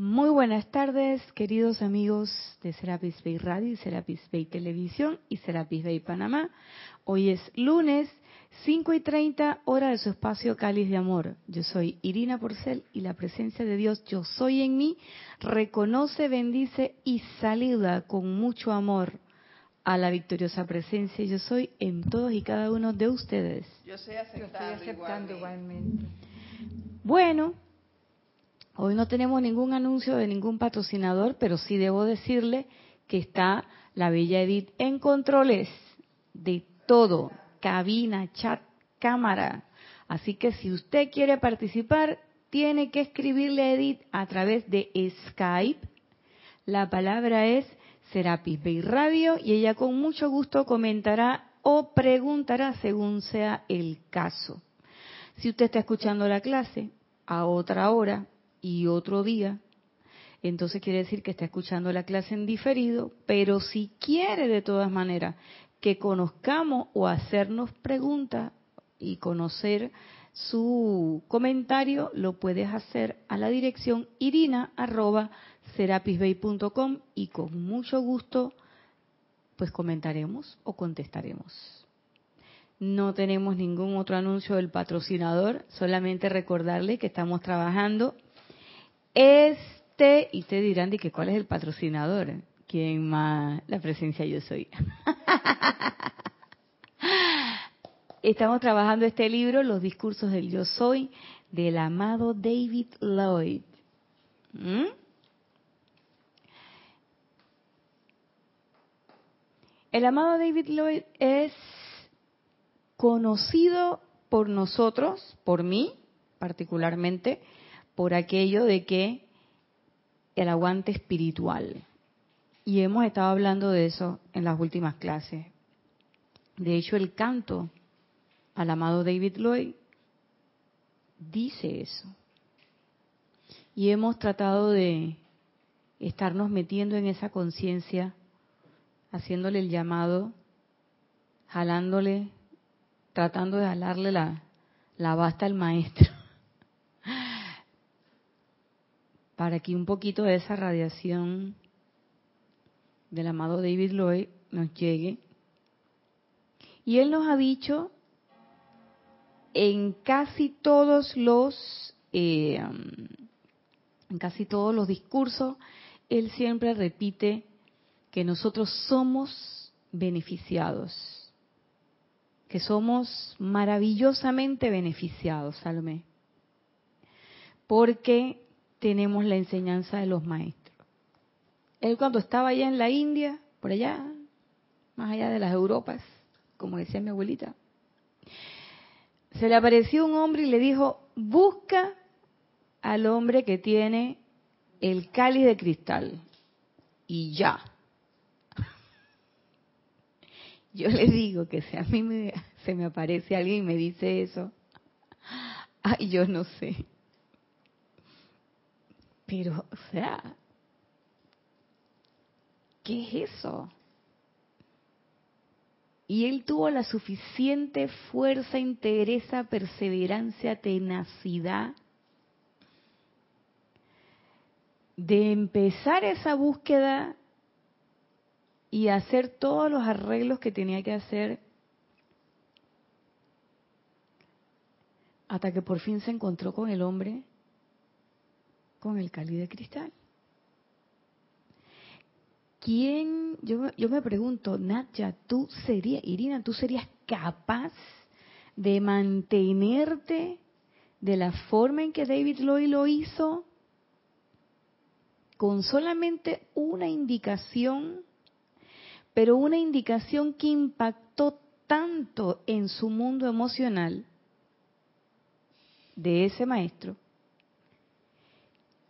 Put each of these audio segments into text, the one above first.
Muy buenas tardes, queridos amigos de Serapis Bay Radio y Serapis Bay Televisión y Serapis Bay Panamá. Hoy es lunes 5 y 30 hora de su espacio Cáliz de Amor. Yo soy Irina Porcel y la presencia de Dios, yo soy en mí, reconoce, bendice y saluda con mucho amor a la victoriosa presencia yo soy en todos y cada uno de ustedes. Yo estoy aceptando, igualmente. Bueno, hoy no tenemos ningún anuncio de ningún patrocinador, pero sí debo decirle que está la Bella Edith en controles de todo, cabina, chat, cámara. Así que si usted quiere participar, tiene que escribirle a Edith a través de Skype. La palabra es Serapis Bay Radio y ella con mucho gusto comentará o preguntará según sea el caso. Si usted está escuchando la clase a otra hora y otro día, entonces quiere decir que está escuchando la clase en diferido, pero si quiere de todas maneras que conozcamos o hacernos preguntas y conocer su comentario, lo puedes hacer a la dirección irina serapisbay.com y con mucho gusto pues comentaremos o contestaremos. No tenemos ningún otro anuncio del patrocinador, solamente recordarle que estamos trabajando este, y te dirán de que cuál es el patrocinador, quién más, la presencia yo soy. Estamos trabajando este libro, Los discursos del yo soy, del amado David Lloyd. ¿Mm? El amado David Lloyd es conocido por nosotros, por mí particularmente, por aquello de que el aguante espiritual. Y hemos estado hablando de eso en las últimas clases. De hecho, el canto al amado David Lloyd dice eso. Y hemos tratado de estarnos metiendo en esa conciencia haciéndole el llamado, jalándole, tratando de jalarle la, la basta al maestro, para que un poquito de esa radiación del amado David Lloyd nos llegue. Y él nos ha dicho en casi todos los eh, en casi todos los discursos, él siempre repite que nosotros somos beneficiados, que somos maravillosamente beneficiados, Salomé, porque tenemos la enseñanza de los maestros. Él cuando estaba allá en la India, por allá, más allá de las Europas, como decía mi abuelita, se le apareció un hombre y le dijo, busca al hombre que tiene el cáliz de cristal. Y ya. Yo le digo que si a mí me, se me aparece alguien y me dice eso, ay, yo no sé. Pero, o sea, ¿qué es eso? Y él tuvo la suficiente fuerza, interesa, perseverancia, tenacidad de empezar esa búsqueda y hacer todos los arreglos que tenía que hacer hasta que por fin se encontró con el hombre con el cáliz de cristal. ¿Quién, yo, yo me pregunto, Natya, tú serías, Irina, tú serías capaz de mantenerte de la forma en que David Lloyd lo hizo con solamente una indicación pero una indicación que impactó tanto en su mundo emocional de ese maestro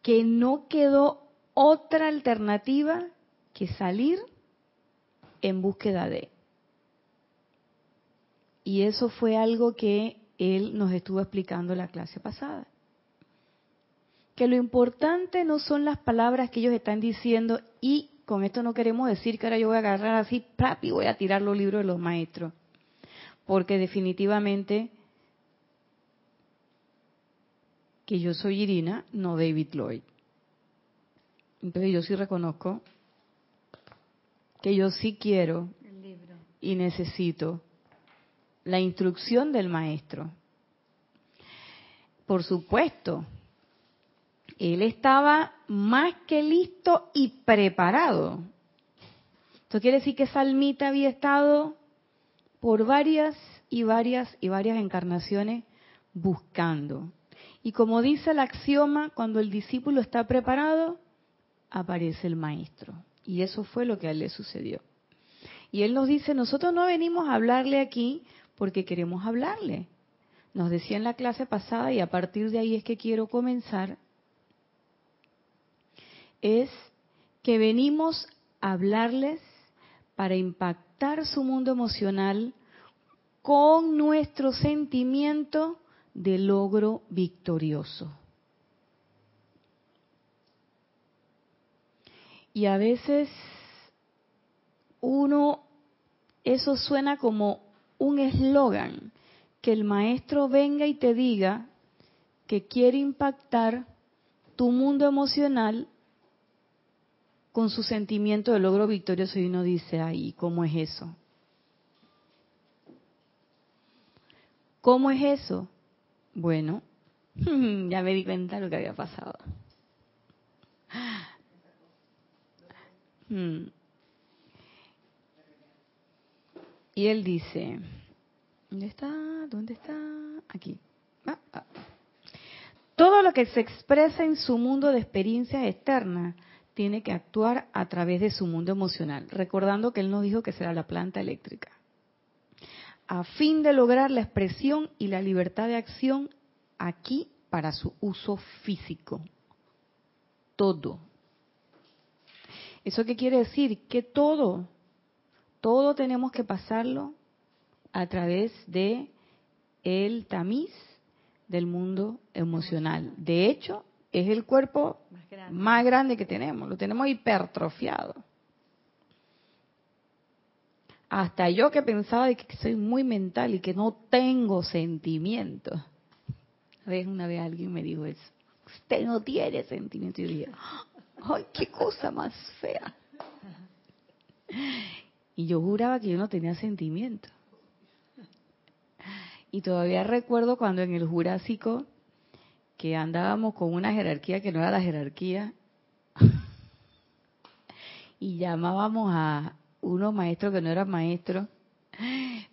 que no quedó otra alternativa que salir en búsqueda de. Y eso fue algo que él nos estuvo explicando la clase pasada. Que lo importante no son las palabras que ellos están diciendo y con esto no queremos decir que ahora yo voy a agarrar así, ¡prap! y voy a tirar los libros de los maestros. Porque definitivamente que yo soy Irina, no David Lloyd. Entonces yo sí reconozco que yo sí quiero y necesito la instrucción del maestro. Por supuesto, él estaba más que listo y preparado. Esto quiere decir que Salmita había estado por varias y varias y varias encarnaciones buscando. Y como dice el axioma, cuando el discípulo está preparado, aparece el maestro. Y eso fue lo que a él le sucedió. Y él nos dice, nosotros no venimos a hablarle aquí porque queremos hablarle. Nos decía en la clase pasada, y a partir de ahí es que quiero comenzar, es que venimos a hablarles para impactar su mundo emocional con nuestro sentimiento de logro victorioso. Y a veces uno, eso suena como un eslogan, que el maestro venga y te diga que quiere impactar tu mundo emocional con su sentimiento de logro victorioso y uno dice, ay, ¿cómo es eso? ¿Cómo es eso? Bueno, ya me di cuenta lo que había pasado. Hmm. Y él dice, ¿dónde está? ¿Dónde está? Aquí. Ah, ah. Todo lo que se expresa en su mundo de experiencias externas tiene que actuar a través de su mundo emocional, recordando que él nos dijo que será la planta eléctrica, a fin de lograr la expresión y la libertad de acción aquí para su uso físico. Todo. ¿Eso qué quiere decir? Que todo, todo tenemos que pasarlo a través de el tamiz del mundo emocional. De hecho, es el cuerpo más grande, que tenemos, lo tenemos hipertrofiado. Hasta yo que pensaba de que soy muy mental y que no tengo sentimientos. Una vez alguien me dijo eso. Usted no tiene sentimientos. Y yo dije, ¡ay, qué cosa más fea! Y yo juraba que yo no tenía sentimientos. Y todavía recuerdo cuando en el Jurásico, que andábamos con una jerarquía que no era la jerarquía, y llamábamos a unos maestros que no eran maestros,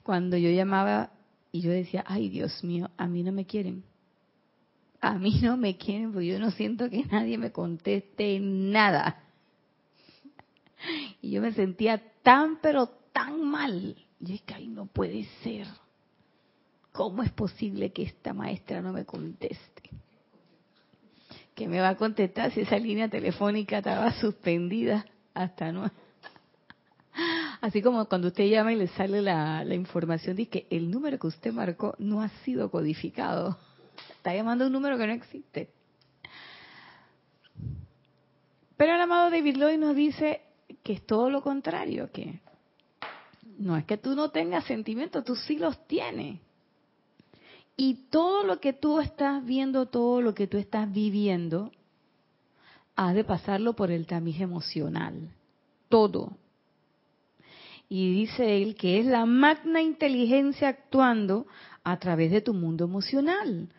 cuando yo llamaba y yo decía, ay Dios mío, a mí no me quieren. A mí no me quieren porque yo no siento que nadie me conteste nada. Y yo me sentía tan, pero tan mal. Y es que, ay, no puede ser. ¿Cómo es posible que esta maestra no me conteste? Que me va a contestar si esa línea telefónica estaba suspendida hasta no. Así como cuando usted llama y le sale la, información de que el número que usted marcó no ha sido codificado. Está llamando un número que no existe. Pero el amado David Lloyd nos dice que es todo lo contrario, que no es que tú no tengas sentimientos, tú sí los tienes. Y todo lo que tú estás viendo, todo lo que tú estás viviendo, has de pasarlo por el tamiz emocional. Todo. Y dice él que es la magna inteligencia actuando a través de tu mundo emocional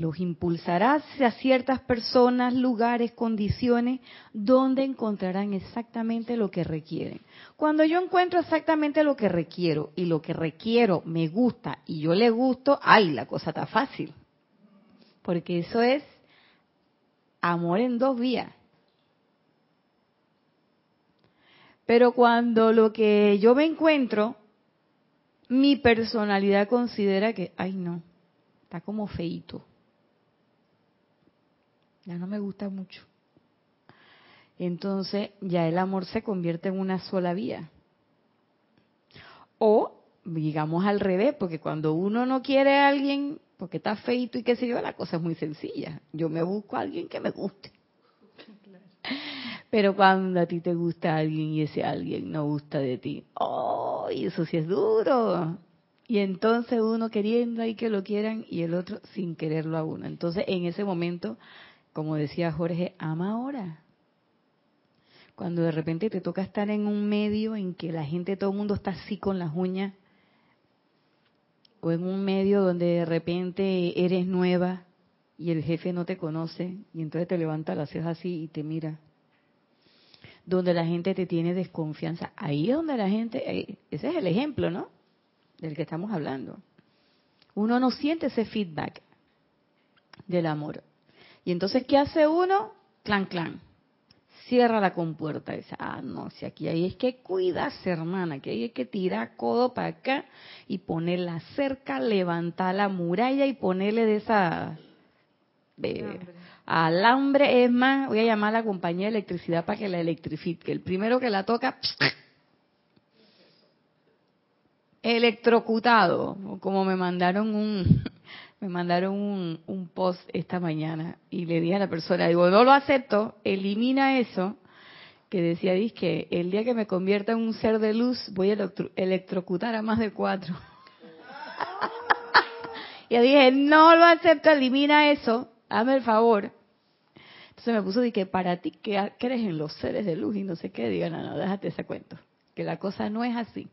los impulsará hacia ciertas personas, lugares, condiciones, donde encontrarán exactamente lo que requieren. Cuando yo encuentro exactamente lo que requiero y lo que requiero me gusta y yo le gusto, ¡ay, la cosa está fácil! Porque eso es amor en dos vías. Pero cuando lo que yo me encuentro, mi personalidad considera que, ay no, está como feito ya no me gusta mucho. Entonces ya el amor se convierte en una sola vía. O digamos al revés, porque cuando uno no quiere a alguien porque está feito y qué sé yo, la cosa es muy sencilla. Yo me busco a alguien que me guste. Pero cuando a ti te gusta alguien y ese alguien no gusta de ti, ¡oh! Y eso sí es duro. Y entonces uno queriendo ahí que lo quieran y el otro sin quererlo a uno. Entonces en ese momento como decía Jorge, ama ahora. cuando de repente te toca estar en un medio en que la gente, todo el mundo está así con las uñas, o en un medio donde de repente eres nueva y el jefe no te conoce y entonces te levanta las cejas así y te mira. Donde la gente te tiene desconfianza. Ahí es donde la gente, ese es el ejemplo, ¿no? Del que estamos hablando. Uno no siente ese feedback del amor. Y entonces, ¿qué hace uno? Clan, clan cierra la compuerta. Dice, ah, no, si aquí hay es que cuidarse, hermana, que hay que tirar codo para acá y ponerla cerca, levantar la muralla y ponerle de esa alambre. Es más, voy a llamar a la compañía de electricidad para que la electrifique. El primero que la toca, electrocutado, como me mandaron un, me mandaron un, post esta mañana y le dije a la persona, digo, no lo acepto, elimina eso, que decía, que el día que me convierta en un ser de luz voy a electrocutar a más de cuatro. y dije, no lo acepto, elimina eso, hazme el favor. Entonces me puso, que para ti que crees en los seres de luz y no sé qué, digan, no, no, déjate ese cuento, que la cosa no es así.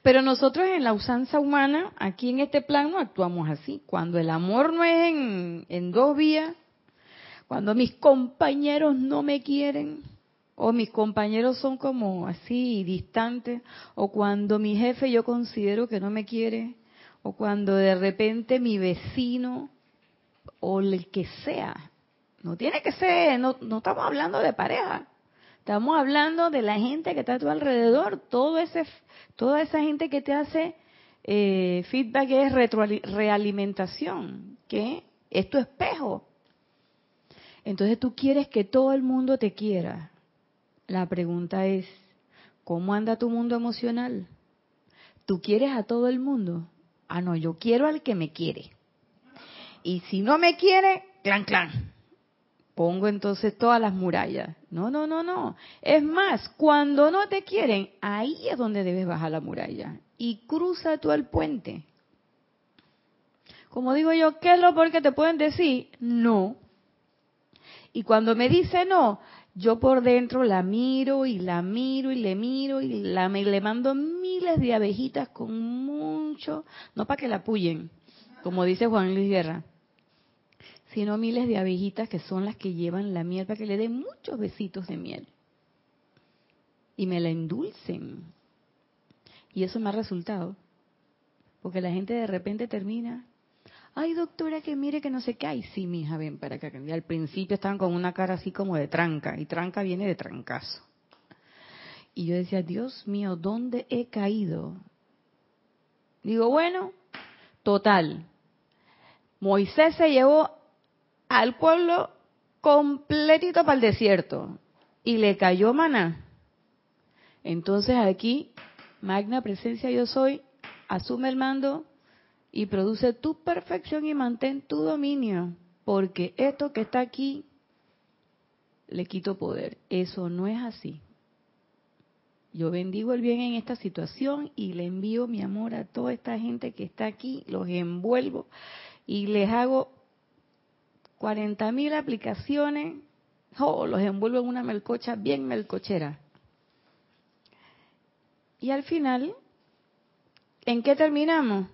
Pero nosotros en la usanza humana, aquí en este plano, actuamos así. Cuando el amor no es en, dos vías, cuando mis compañeros no me quieren, o mis compañeros son como así distantes, o cuando mi jefe yo considero que no me quiere, o cuando de repente mi vecino o el que sea, no tiene que ser, no, no estamos hablando de pareja, estamos hablando de la gente que está a tu alrededor, todo ese Toda esa gente que te hace eh, feedback es realimentación, que es tu espejo. Entonces tú quieres que todo el mundo te quiera. La pregunta es, ¿cómo anda tu mundo emocional? ¿Tú quieres a todo el mundo? Ah, no, yo quiero al que me quiere. Y si no me quiere, clan, clan pongo entonces todas las murallas. No, no, no, no. Es más, cuando no te quieren, ahí es donde debes bajar la muralla. Y cruza tú el puente. Como digo yo, ¿qué es lo por que te pueden decir? No. Y cuando me dice no, yo por dentro la miro y la miro y le miro y la, me, le mando miles de abejitas con mucho, no para que la apuyen, como dice Juan Luis Guerra, sino miles de abejitas que son las que llevan la miel para que le den muchos besitos de miel. Y me la endulcen. Y eso me ha resultado. Porque la gente de repente termina, ay doctora, que mire que no sé qué. Ay, sí, mija, ven para acá. Y al principio estaban con una cara así como de tranca. Y tranca viene de trancazo. Y yo decía, Dios mío, ¿dónde he caído? Digo, bueno, total. Moisés se llevó al pueblo completito para el desierto y le cayó maná. Entonces aquí, magna presencia yo soy, asume el mando y produce tu perfección y mantén tu dominio, porque esto que está aquí le quito poder. Eso no es así. Yo bendigo el bien en esta situación y le envío mi amor a toda esta gente que está aquí, los envuelvo y les hago 40.000 aplicaciones, los envuelvo en una melcocha bien melcochera. Y al final, ¿en qué terminamos?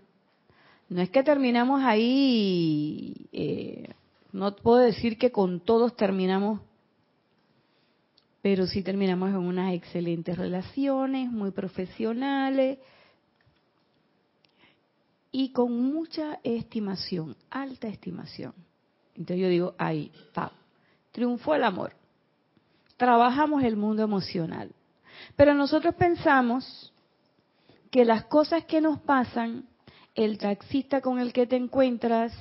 No es que terminamos ahí, eh, no puedo decir que con todos terminamos, pero sí terminamos en unas excelentes relaciones, muy profesionales y con mucha estimación, alta estimación. Entonces yo digo, ahí, está, triunfó el amor. Trabajamos el mundo emocional. Pero nosotros pensamos que las cosas que nos pasan, el taxista con el que te encuentras,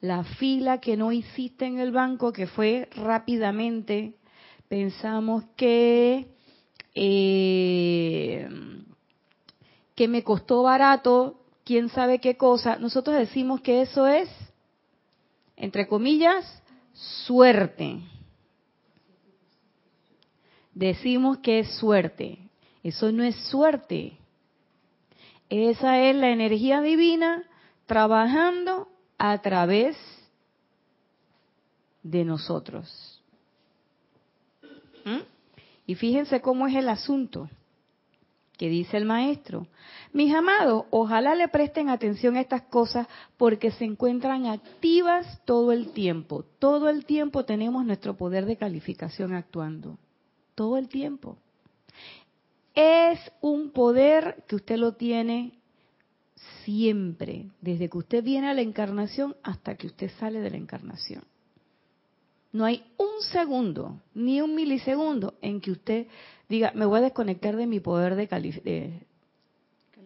la fila que no hiciste en el banco, que fue rápidamente, pensamos que, eh, que me costó barato, quién sabe qué cosa. Nosotros decimos que eso es entre comillas, suerte. Decimos que es suerte. Eso no es suerte. Esa es la energía divina trabajando a través de nosotros. Y fíjense cómo es el asunto que dice el maestro. Mis amados, ojalá le presten atención a estas cosas porque se encuentran activas todo el tiempo. Todo el tiempo tenemos nuestro poder de calificación actuando. Todo el tiempo. Es un poder que usted lo tiene siempre, desde que usted viene a la encarnación hasta que usted sale de la encarnación. No hay un segundo, ni un milisegundo en que usted diga, me voy a desconectar de mi poder de, de,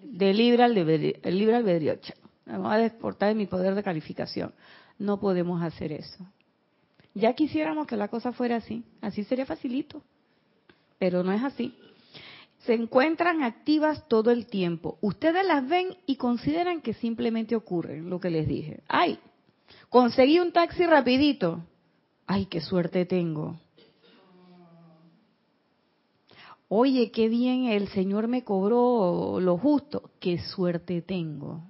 de libre albedrío, el libre albedrío. Me voy a desportar de mi poder de calificación. No podemos hacer eso. Ya quisiéramos que la cosa fuera así. Así sería facilito. Pero no es así. Se encuentran activas todo el tiempo. Ustedes las ven y consideran que simplemente ocurren, lo que les dije. Ay, conseguí un taxi rapidito. Ay, qué suerte tengo. Oye, qué bien el Señor me cobró lo justo. Qué suerte tengo.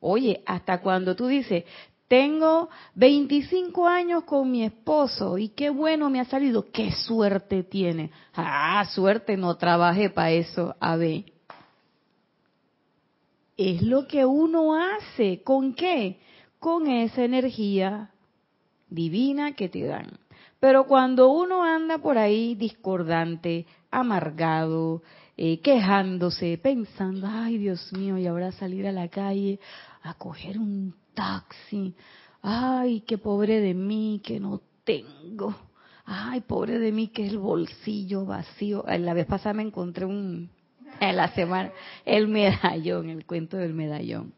Oye, hasta cuando tú dices, tengo 25 años con mi esposo y qué bueno me ha salido, qué suerte tiene. Ah, suerte, no trabajé para eso, a ver. Es lo que uno hace, ¿con qué? Con esa energía divina que te dan. Pero cuando uno anda por ahí discordante, amargado, eh, quejándose, pensando, ay Dios mío, y ahora salir a la calle a coger un taxi, ay, qué pobre de mí que no tengo, ay, pobre de mí que el bolsillo vacío. La vez pasada me encontré un, en la semana, el medallón, el cuento del medallón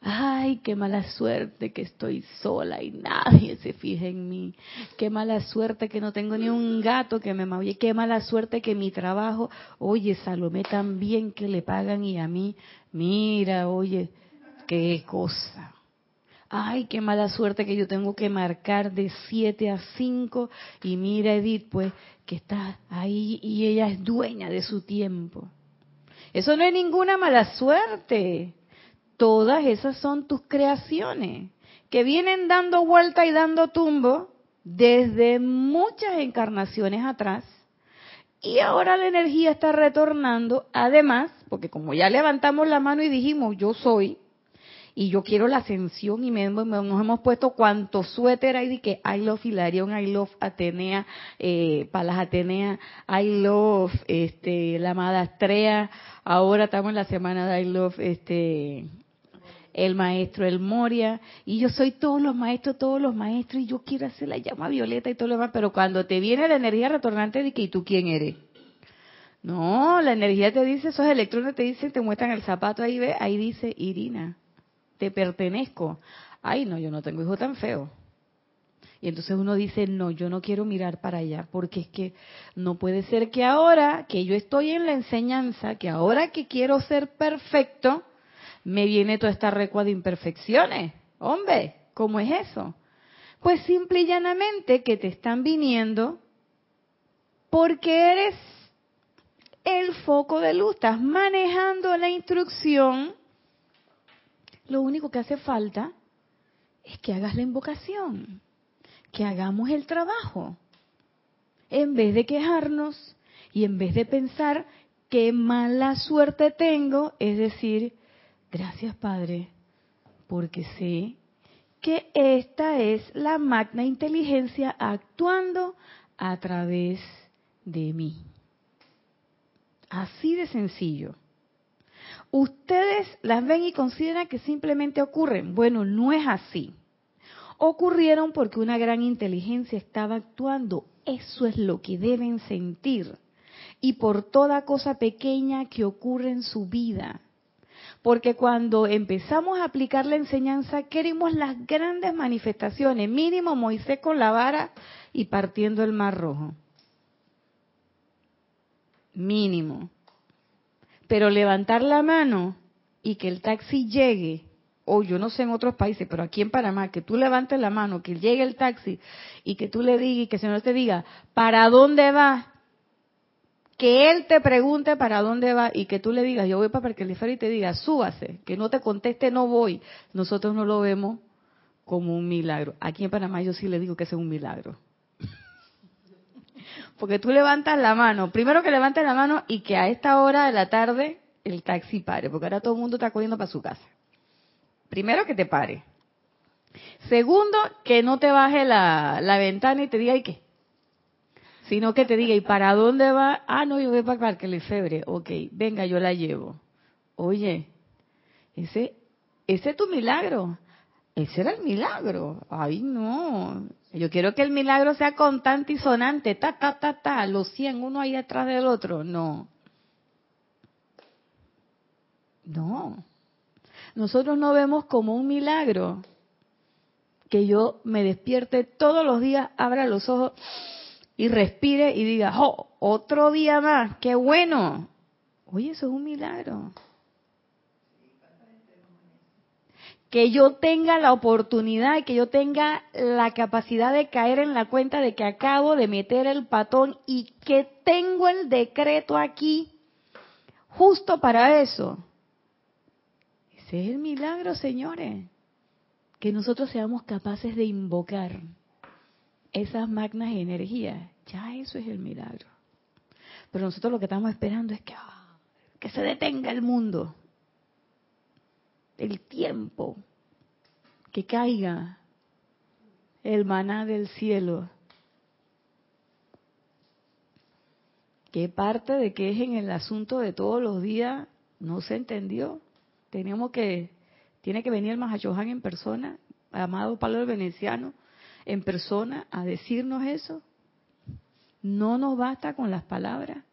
ay, qué mala suerte que estoy sola y nadie se fija en mí, qué mala suerte que no tengo ni un gato que me maulle, qué mala suerte que mi trabajo, oye, Salomé también que le pagan y a mí, mira, oye, qué cosa. Ay, qué mala suerte que yo tengo que marcar de 7 a 5 y mira Edith, pues, que está ahí y ella es dueña de su tiempo. Eso no es ninguna mala suerte todas esas son tus creaciones que vienen dando vuelta y dando tumbo desde muchas encarnaciones atrás. Y ahora la energía está retornando, además, porque como ya levantamos la mano y dijimos, yo soy, y yo quiero la ascensión, y nos hemos puesto cuanto suéter hay de que I love Hilarion, I love Atenea, eh, Palas Atenea, I love este, la amada Astrea, ahora estamos en la semana de I love este, el maestro El Moria, y yo soy todos los maestros, todos los maestros, y yo quiero hacer la llama violeta y todo lo demás, pero cuando te viene la energía retornante de que, ¿y tú quién eres? No, la energía te dice, esos electrones te dicen, te muestran el zapato, ahí ve, ahí dice Irina, te pertenezco. Ay, no, yo no tengo hijo tan feo. Y entonces uno dice, no, yo no quiero mirar para allá, porque es que no puede ser que ahora que yo estoy en la enseñanza, que ahora que quiero ser perfecto, me viene toda esta recua de imperfecciones. Hombre, ¿cómo es eso? Pues simple y llanamente que te están viniendo porque eres el foco de luz, estás manejando la instrucción. Lo único que hace falta es que hagas la invocación, que hagamos el trabajo. En vez de quejarnos y en vez de pensar qué mala suerte tengo, es decir, Gracias, Padre, porque sé que esta es la magna inteligencia actuando a través de mí. Así de sencillo. Ustedes las ven y consideran que simplemente ocurren. Bueno, no es así. Ocurrieron porque una gran inteligencia estaba actuando. Eso es lo que deben sentir. Y por toda cosa pequeña que ocurre en su vida. Porque cuando empezamos a aplicar la enseñanza, queremos las grandes manifestaciones, mínimo Moisés con la vara y partiendo el mar rojo. Mínimo. Pero levantar la mano y que el taxi llegue, o yo no sé en otros países, pero aquí en Panamá, que tú levantes la mano, que llegue el taxi y que tú le digas y que el Señor te diga, ¿para dónde va? Que él te pregunte para dónde va y que tú le digas, yo voy para Perquelifera y te diga, súbase, que no te conteste, no voy, nosotros no lo vemos como un milagro. Aquí en Panamá yo sí le digo que es un milagro. Porque tú levantas la mano, primero que levantes la mano y que a esta hora de la tarde el taxi pare, porque ahora todo el mundo está corriendo para su casa. Primero que te pare. Segundo, que no te baje la, la ventana y te diga, ¿y qué? Sino que te diga, ¿y para dónde va? Ah, no, yo voy para que le febre. Ok, venga, yo la llevo. Oye, ese, ese es tu milagro. Ese era el milagro. Ay, no. Yo quiero que el milagro sea constante y sonante. Ta, ta, ta, ta. Los 100, uno ahí detrás del otro. No. No. Nosotros no vemos como un milagro que yo me despierte todos los días, abra los ojos y respire y diga, oh, otro día más, qué bueno. Oye, eso es un milagro. Que yo tenga la oportunidad y que yo tenga la capacidad de caer en la cuenta de que acabo de meter el patón y que tengo el decreto aquí justo para eso. Ese es el milagro, señores que nosotros seamos capaces de invocar esas magnas energías, ya eso es el milagro. Pero nosotros lo que estamos esperando es que, ah, que se detenga el mundo, el tiempo, que caiga el maná del cielo. ¿Qué parte de que es en el asunto de todos los días no se entendió? Tenemos que tiene que venir el Mahachohan en persona, amado Pablo el Veneciano, en persona a decirnos eso. No nos basta con las palabras.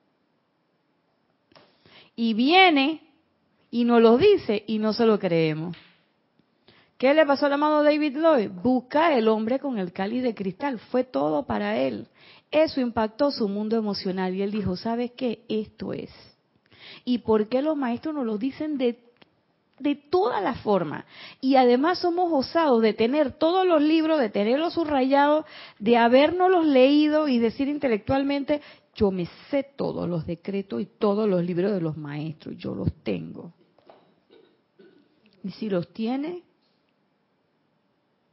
Y viene y nos lo dice y no se lo creemos. ¿Qué le pasó al amado David Lloyd? Busca el hombre con el cáliz de cristal. Fue todo para él. Eso impactó su mundo emocional y él dijo, ¿sabes qué? Esto es. ¿Y por qué los maestros nos lo dicen de de todas las formas. Y además somos osados de tener todos los libros, de tenerlos subrayados, de habernos leído y decir intelectualmente, yo me sé todos los decretos y todos los libros de los maestros, yo los tengo. Y si los tiene,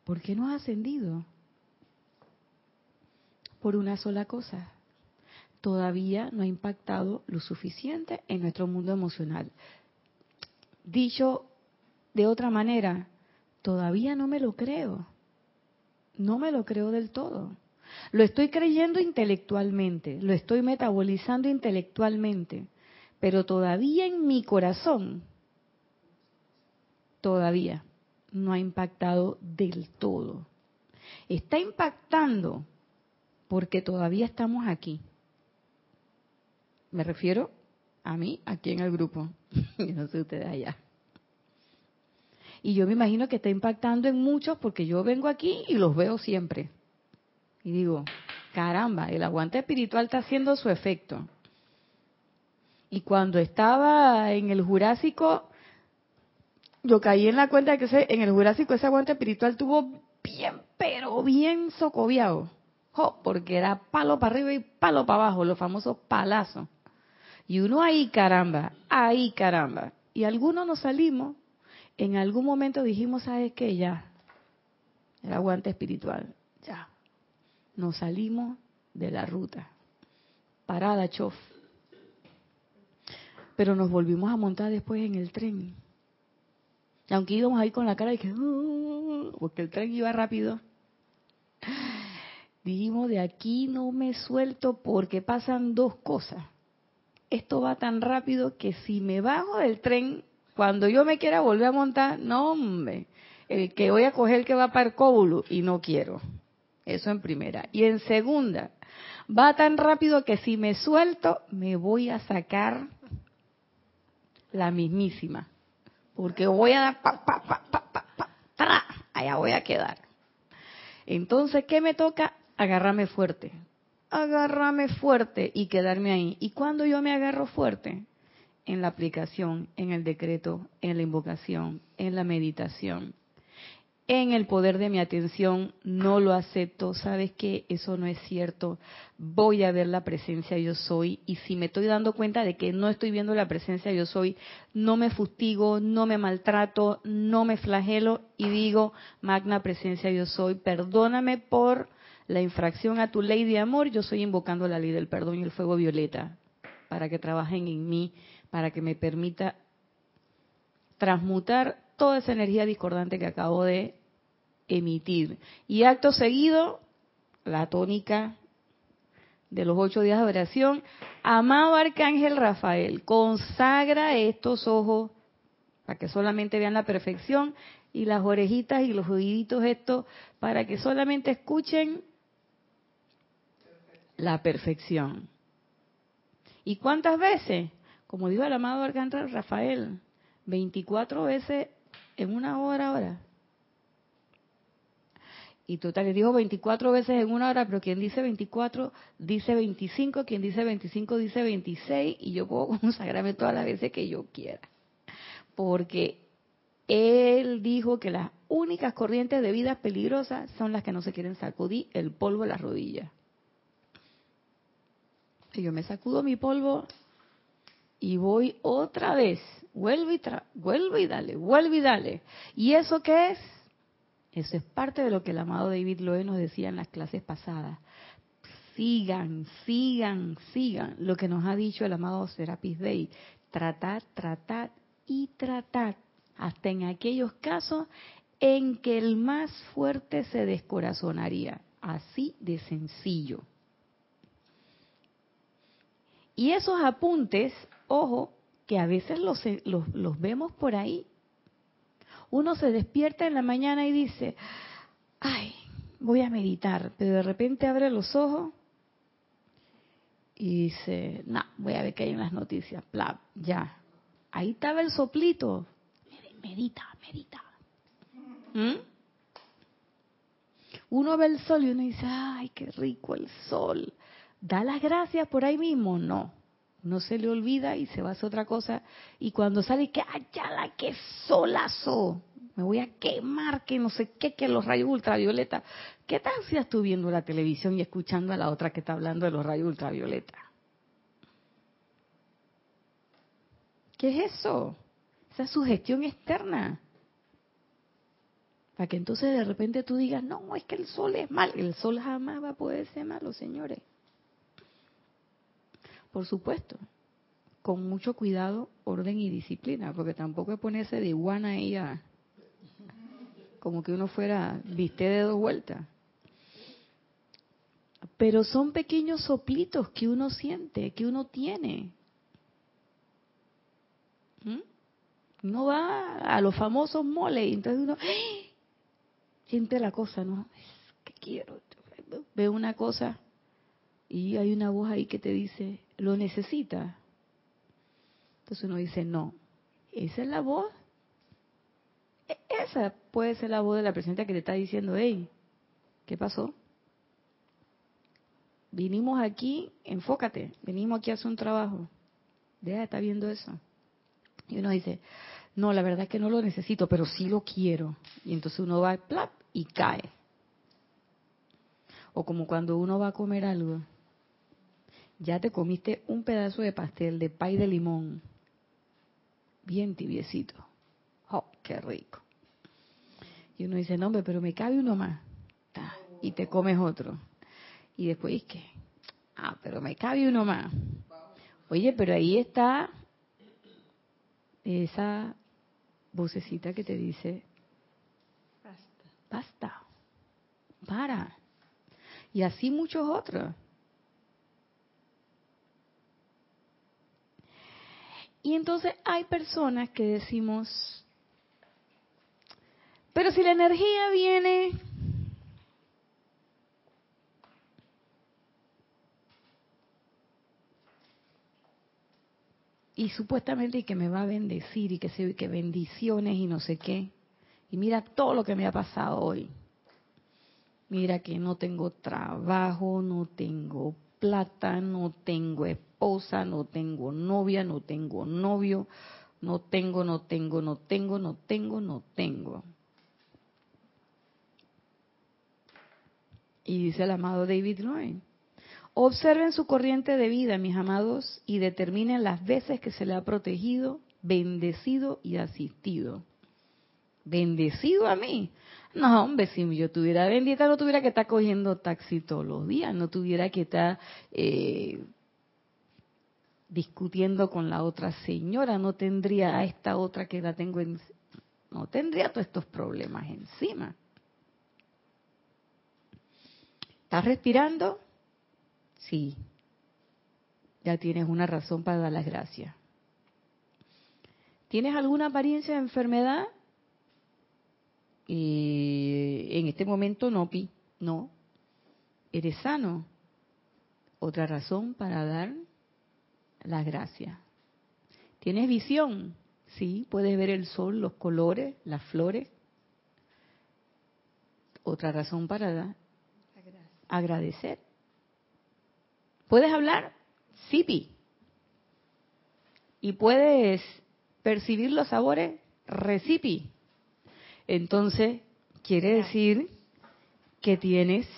¿por qué no ha ascendido? Por una sola cosa. Todavía no ha impactado lo suficiente en nuestro mundo emocional. Dicho de otra manera, todavía no me lo creo. No me lo creo del todo. Lo estoy creyendo intelectualmente, lo estoy metabolizando intelectualmente, pero todavía en mi corazón, todavía no ha impactado del todo. Está impactando porque todavía estamos aquí. Me refiero a mí, aquí en el grupo. y no sé ustedes allá. Y yo me imagino que está impactando en muchos porque yo vengo aquí y los veo siempre. Y digo, caramba, el aguante espiritual está haciendo su efecto. Y cuando estaba en el Jurásico, yo caí en la cuenta de que en el Jurásico ese aguante espiritual tuvo bien, pero bien socoviado. porque era palo para arriba y palo para abajo, los famosos palazos. Y uno ahí, caramba, ahí, caramba. Y algunos nos salimos, en algún momento dijimos, ¿sabes qué? Ya, el aguante espiritual, ya. Nos salimos de la ruta. Parada, chof. Pero nos volvimos a montar después en el tren. Aunque íbamos ahí con la cara de que, uh", porque el tren iba rápido, dijimos, de aquí no me suelto porque pasan dos cosas esto va tan rápido que si me bajo del tren, cuando yo me quiera volver a montar, no hombre, el que voy a coger el que va para el cóbulo y no quiero. Eso en primera. Y en segunda, va tan rápido que si me suelto, me voy a sacar la mismísima. Porque voy a dar pa, pa, pa, pa, pa, pa, allá voy a quedar. Entonces, ¿qué me toca? Agarrarme fuerte agárrame fuerte y quedarme ahí. ¿Y cuando yo me agarro fuerte? En la aplicación, en el decreto, en la invocación, en la meditación, en el poder de mi atención, no lo acepto, sabes que eso no es cierto, voy a ver la presencia yo soy y si me estoy dando cuenta de que no estoy viendo la presencia yo soy, no me fustigo, no me maltrato, no me flagelo y digo, magna presencia yo soy, perdóname por la infracción a tu ley de amor, yo estoy invocando la ley del perdón y el fuego violeta para que trabajen en mí, para que me permita transmutar toda esa energía discordante que acabo de emitir. Y acto seguido, la tónica de los ocho días de oración, amado Arcángel Rafael, consagra estos ojos para que solamente vean la perfección y las orejitas y los oíditos estos para que solamente escuchen la perfección. ¿Y cuántas veces? Como dijo el amado Arcángel Rafael, 24 veces en una hora ahora. Y total, dijo 24 veces en una hora, pero quien dice 24 dice 25, quien dice 25 dice 26, y yo puedo consagrarme todas las veces que yo quiera. Porque él dijo que las únicas corrientes de vida peligrosas son las que no se quieren sacudir el polvo de las rodillas. Y yo me sacudo mi polvo y voy otra vez. Vuelvo y, vuelvo y dale, vuelvo y dale. ¿Y eso qué es? Eso es parte de lo que el amado David Loe nos decía en las clases pasadas. Sigan, sigan, sigan lo que nos ha dicho el amado Serapis Day. Tratar, tratar y tratar. Hasta en aquellos casos en que el más fuerte se descorazonaría. Así de sencillo. Y esos apuntes, ojo, que a veces los, los, los vemos por ahí uno se despierta en la mañana y dice, ay, voy a meditar, pero de repente abre los ojos y dice, no, voy a ver qué hay en las noticias, ya. Ahí estaba el soplito. Medita, medita. ¿Mm? Uno ve el sol y uno dice, ay, qué rico el sol. Da las gracias por ahí mismo. No, no se le olvida y se va a hacer otra cosa. Y cuando sale, que la que solazo! Me voy a quemar, que no sé qué, que los rayos ultravioleta. ¿Qué tal si tú viendo la televisión y escuchando a la otra que está hablando de los rayos ultravioleta? ¿Qué es eso? Esa sugestión externa. Para que entonces de repente tú digas, no, es que el sol es mal. El sol jamás va a poder ser malo, señores. Por supuesto, con mucho cuidado, orden y disciplina, porque tampoco es ponerse de iguana ella, como que uno fuera viste de dos vueltas. Pero son pequeños soplitos que uno siente, que uno tiene. ¿Mm? Uno va a los famosos moles y entonces uno siente la cosa, ¿no? Es que quiero. Ve una cosa y hay una voz ahí que te dice, ¿lo necesita? Entonces uno dice, no, esa es la voz. E-, esa puede ser la voz de la presidenta que te está diciendo, hey, ¿qué pasó? Vinimos aquí, enfócate, venimos aquí a hacer un trabajo. Deja de estar viendo eso. Y uno dice, no, la verdad es que no lo necesito, pero sí lo quiero. Y entonces uno va, plap, y cae. O como cuando uno va a comer algo ya te comiste un pedazo de pastel de pay de limón, bien tibiecito. ¡Oh, qué rico! Y uno dice, no, hombre, pero me cabe uno más. Y te comes otro. Y después, ¿qué? Ah, pero me cabe uno más. Oye, pero ahí está esa vocecita que te dice, basta, basta, para. Y así muchos otros. Y entonces hay personas que decimos, pero si la energía viene y supuestamente que me va a bendecir y que se que bendiciones y no sé qué. Y mira todo lo que me ha pasado hoy. Mira que no tengo trabajo, no tengo plata, no tengo esposa, no tengo novia, no tengo novio, no tengo, no tengo, no tengo, no tengo, no tengo. Y dice el amado David Loe, observen su corriente de vida, mis amados, y determinen las veces que se le ha protegido, bendecido y asistido. bendecido a mí. No, hombre, si yo tuviera bendita, no tuviera que estar cogiendo taxi todos los días, no tuviera que estar eh, discutiendo con la otra señora, no tendría a esta otra que la tengo en... No tendría todos estos problemas encima. ¿Estás respirando? Sí. Ya tienes una razón para dar las gracias. ¿Tienes alguna apariencia de enfermedad? Eh, en este momento no, Pi, no. Eres sano. Otra razón para dar las gracias. ¿Tienes visión? Sí, puedes ver el sol, los colores, las flores. Otra razón para dar, agradecer. ¿Puedes hablar? Sí, Pi. ¿Y puedes percibir los sabores? Recipi. Entonces, quiere decir que tienes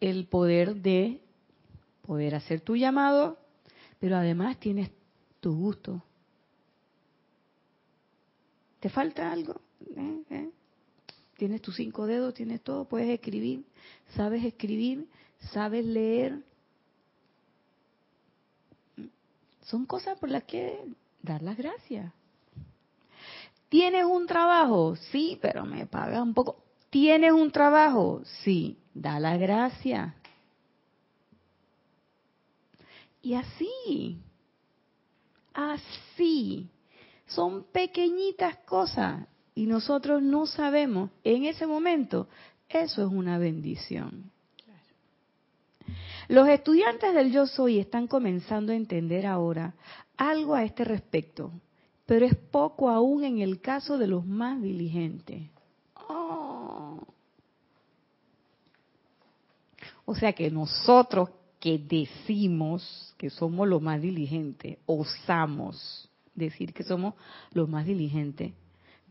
el poder de poder hacer tu llamado, pero además tienes tu gusto. ¿Te falta algo? ¿Eh? ¿Eh? Tienes tus cinco dedos, tienes todo, puedes escribir, sabes escribir, sabes leer. Son cosas por las que dar las gracias. ¿Tienes un trabajo? Sí, pero me paga un poco. ¿Tienes un trabajo? Sí, da la gracia. Y así, así, son pequeñitas cosas y nosotros no sabemos en ese momento, eso es una bendición. Los estudiantes del yo soy están comenzando a entender ahora algo a este respecto pero es poco aún en el caso de los más diligentes. Oh. O sea que nosotros que decimos que somos los más diligentes, osamos decir que somos los más diligentes,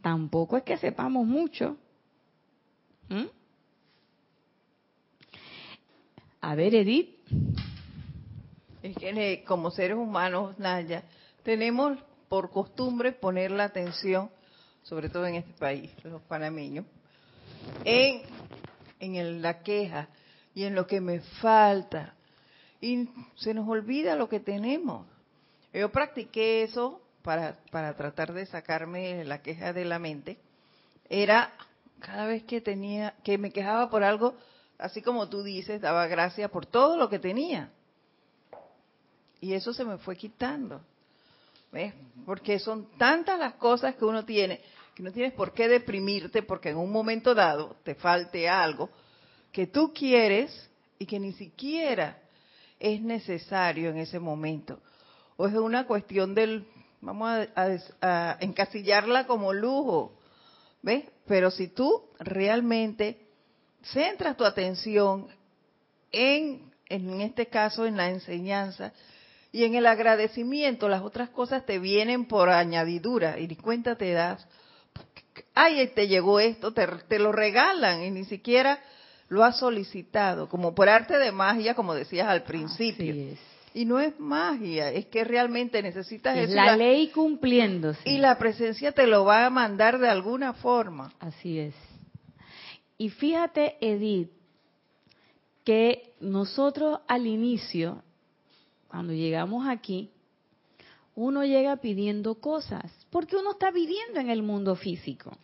tampoco es que sepamos mucho. ¿Mm? A ver, Edith. Es que como seres humanos, Naya, tenemos por costumbre poner la atención, sobre todo en este país, los panameños, en, en la queja y en lo que me falta. Y se nos olvida lo que tenemos. Yo practiqué eso para, para tratar de sacarme la queja de la mente. Era cada vez que tenía, que me quejaba por algo, así como tú dices, daba gracias por todo lo que tenía. Y eso se me fue quitando. Porque son tantas las cosas que uno tiene, que no tienes por qué deprimirte porque en un momento dado te falte algo que tú quieres y que ni siquiera es necesario en ese momento. O es una cuestión del, vamos a, encasillarla como lujo, ¿ves? Pero si tú realmente centras tu atención en, en este caso, en la enseñanza, y en el agradecimiento las otras cosas te vienen por añadidura y ni cuenta te das. Ay, te llegó esto, te, te lo regalan y ni siquiera lo has solicitado, como por arte de magia, como decías al principio. Y no es magia, es que realmente necesitas es La ley cumpliéndose. Y la presencia te lo va a mandar de alguna forma. Así es. Y fíjate, Edith, que nosotros al inicio cuando llegamos aquí, uno llega pidiendo cosas, porque uno está viviendo en el mundo físico.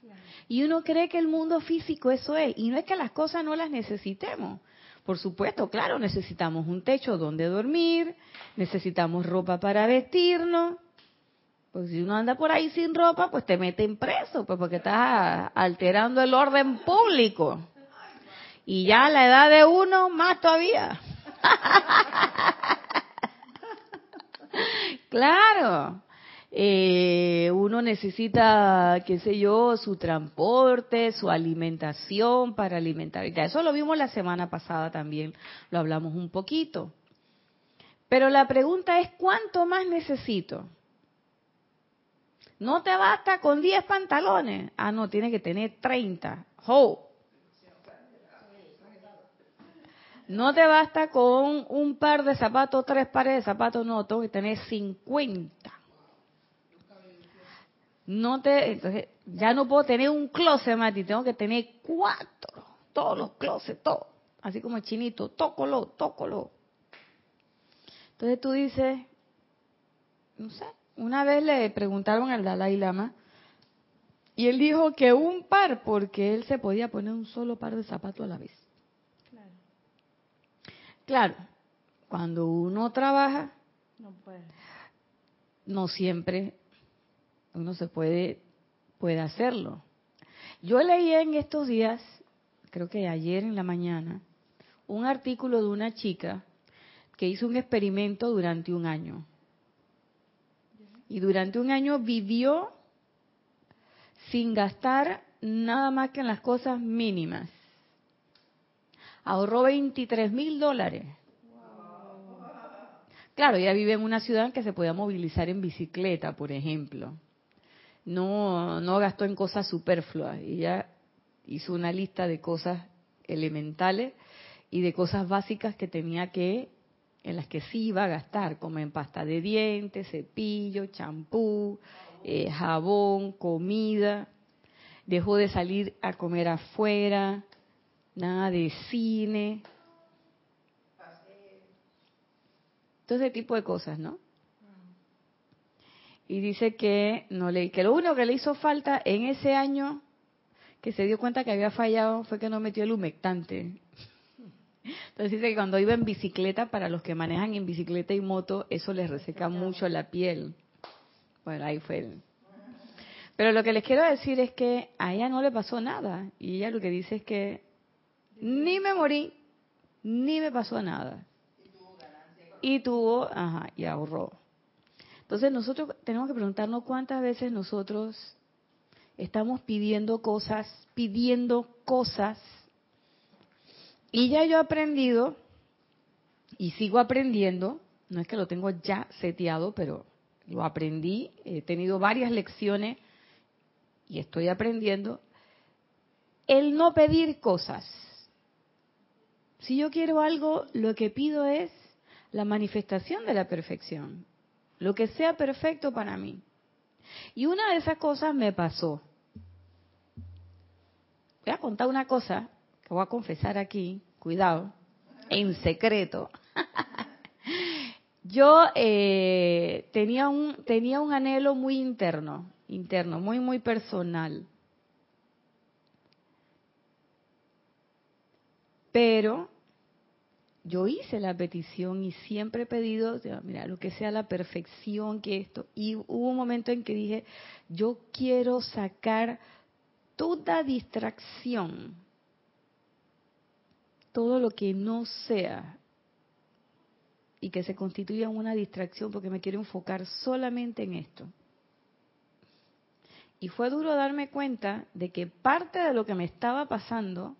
Y uno cree que el mundo físico eso es. Y no es que las cosas no las necesitemos. Por supuesto, claro, necesitamos un techo donde dormir, necesitamos ropa para vestirnos. Pues si uno anda por ahí sin ropa, pues te meten preso, pues porque estás alterando el orden público. Y ya a la edad de uno, más todavía. claro. Eh, uno necesita, qué sé yo, su transporte, su alimentación para alimentar. Eso lo vimos la semana pasada también, lo hablamos un poquito. Pero la pregunta es, ¿cuánto más necesito? No te basta con 10 pantalones. Ah, no, tiene que tener 30. ¡Ho! No te basta con un par de zapatos, tres pares de zapatos, no, tengo que tener 50. No te, entonces, ya no puedo tener un closet, Mati, tengo que tener cuatro, todos los closets, todo, así como el chinito, tócolo, tócolo. Entonces tú dices, no sé, una vez le preguntaron al Dalai Lama y él dijo que un par porque él se podía poner un solo par de zapatos a la vez. Claro. Cuando uno trabaja, no, puede. no siempre uno se puede, puede hacerlo. Yo leí en estos días, creo que ayer en la mañana, un artículo de una chica que hizo un experimento durante un año. Y durante un año vivió sin gastar nada más que en las cosas mínimas. Ahorró 23 mil dólares. Claro, ella vive en una ciudad en que se podía movilizar en bicicleta, por ejemplo no, no gastó en cosas superfluas. Ella hizo una lista de cosas elementales y de cosas básicas que tenía que, en las que sí iba a gastar, como en pasta de dientes, cepillo, champú, eh, jabón, comida. Dejó de salir a comer afuera, nada de cine. Todo ese tipo de cosas, ¿no? y dice que no le que lo único que le hizo falta en ese año que se dio cuenta que había fallado fue que no metió el humectante. Entonces dice que cuando iba en bicicleta, para los que manejan en bicicleta y moto, eso les reseca mucho la piel. Bueno, ahí fue. El... Pero lo que les quiero decir es que a ella no le pasó nada. Y ella lo que dice es que ni me morí, ni me pasó nada. Y tuvo, ajá, y ahorró. Entonces nosotros tenemos que preguntarnos cuántas veces nosotros estamos pidiendo cosas, pidiendo cosas. Y ya yo he aprendido y sigo aprendiendo, no es que lo tengo ya seteado, pero lo aprendí, he tenido varias lecciones y estoy aprendiendo, el no pedir cosas. Si yo quiero algo, lo que pido es la manifestación de la perfección lo que sea perfecto para mí. Y una de esas cosas me pasó. Voy a contar una cosa que voy a confesar aquí, cuidado, en secreto. Yo eh, tenía un tenía un anhelo muy interno, interno, muy muy personal. Pero yo hice la petición y siempre he pedido, mira, lo que sea la perfección que esto. Y hubo un momento en que dije, yo quiero sacar toda distracción, todo lo que no sea y que se constituya una distracción porque me quiero enfocar solamente en esto. Y fue duro darme cuenta de que parte de lo que me estaba pasando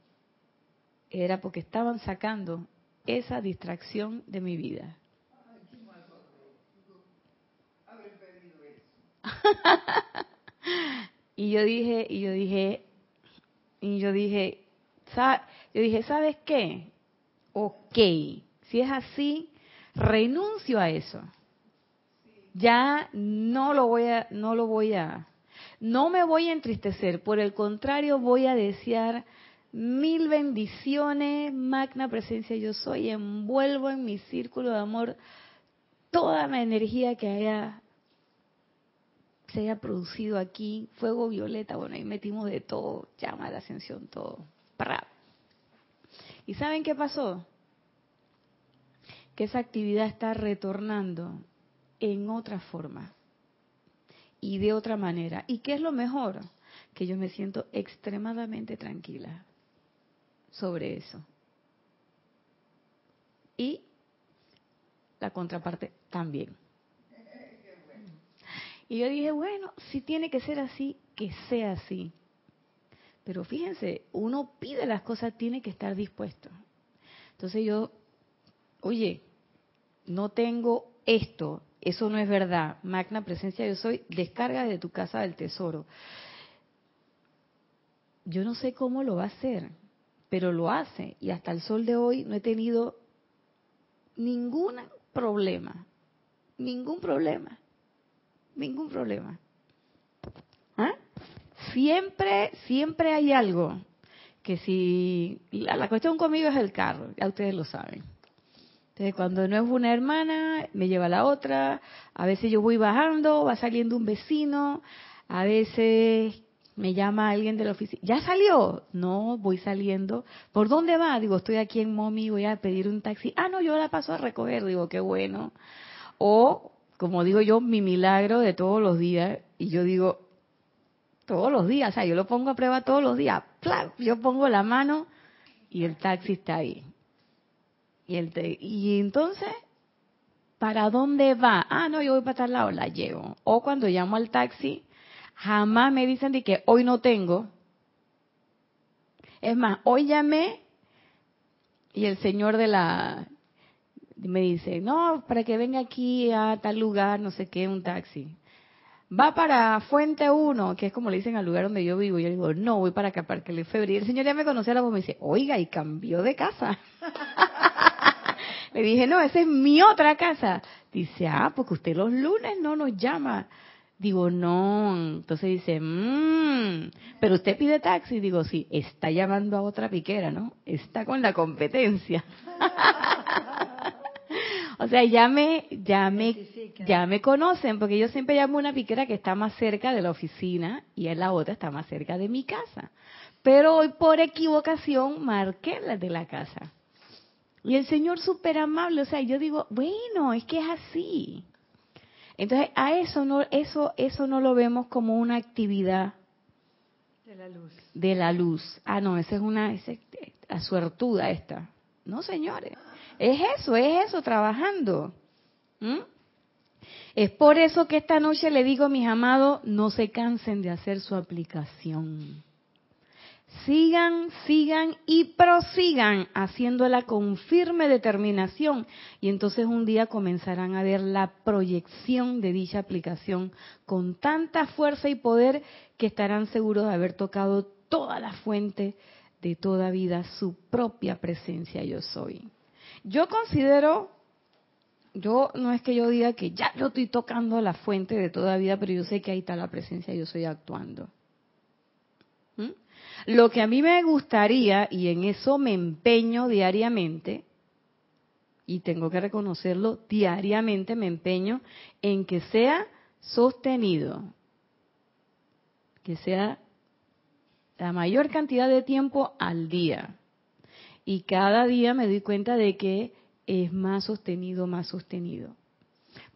era porque estaban sacando esa distracción de mi vida. y yo dije, y yo dije, y yo dije, yo dije, ¿sabes qué? Ok, si es así, renuncio a eso. Ya no lo voy a, no lo voy a, no me voy a entristecer, por el contrario voy a desear Mil bendiciones, magna presencia yo soy, envuelvo en mi círculo de amor toda la energía que haya se haya producido aquí, fuego violeta, bueno, ahí metimos de todo, llama de ascensión, todo. ¿Y saben qué pasó? Que esa actividad está retornando en otra forma y de otra manera. ¿Y qué es lo mejor? Que yo me siento extremadamente tranquila sobre eso. Y la contraparte también. Y yo dije, bueno, si tiene que ser así, que sea así. Pero fíjense, uno pide las cosas, tiene que estar dispuesto. Entonces yo, oye, no tengo esto, eso no es verdad. Magna presencia yo soy, descarga de tu casa del tesoro. Yo no sé cómo lo va a hacer pero lo hace y hasta el sol de hoy no he tenido ningún problema, ningún problema, ningún problema. siempre, siempre hay algo que si la, la cuestión conmigo es el carro, ya ustedes lo saben. Entonces, cuando no es una hermana, me lleva la otra. A veces yo voy bajando, va saliendo un vecino. A veces me llama alguien de la oficina. ¿Ya salió? No, voy saliendo. ¿Por dónde va? Digo, estoy aquí en Momi, voy a pedir un taxi. Ah, no, yo la paso a recoger. Digo, qué bueno. O, como digo yo, mi milagro de todos los días. Y yo digo, todos los días. O sea, yo lo pongo a prueba todos los días. Yo pongo la mano y el taxi está ahí. Y, y entonces, ¿para dónde va? Ah, no, yo voy para tal lado, la llevo. O cuando llamo al taxi, jamás me dicen de que hoy no tengo. Es más, hoy llamé y el señor de la me dice, no, para que venga aquí a tal lugar, no sé qué, un taxi. Va para Fuente 1, que es como le dicen al lugar donde yo vivo. Yo digo, no, voy para acá, para le febril. El señor ya me conocía la voz, me dice, oiga, y cambió de casa. le dije, no, esa es mi otra casa. Dice, ah, porque usted los lunes no nos llama. Digo, no. Entonces dice, mmm, pero usted pide taxi. Digo, sí, está llamando a otra piquera, ¿no? Está con la competencia. o sea, ya me, ya me, ya me conocen, porque yo siempre llamo a una piquera que está más cerca de la oficina y en la otra está más cerca de mi casa. Pero hoy por equivocación marqué la de la casa. Y el Señor súper amable, o sea, yo digo, bueno, es que es así. Entonces, a eso no, eso, eso no lo vemos como una actividad de la luz. De la luz. Ah, no, esa es una, esa, suertuda esta. No, señores. Es eso, es eso, trabajando. ¿Mm? Es por eso que esta noche le digo a mis amados, no se cansen de hacer su aplicación sigan, sigan y prosigan haciéndola con firme determinación y entonces un día comenzarán a ver la proyección de dicha aplicación con tanta fuerza y poder que estarán seguros de haber tocado toda la fuente de toda vida, su propia presencia yo soy. Yo considero, yo no es que yo diga que ya yo estoy tocando la fuente de toda vida, pero yo sé que ahí está la presencia yo soy actuando. Lo que a mí me gustaría, y en eso me empeño diariamente, y tengo que reconocerlo, diariamente me empeño en que sea sostenido, que sea la mayor cantidad de tiempo al día. Y cada día me doy cuenta de que es más sostenido, más sostenido.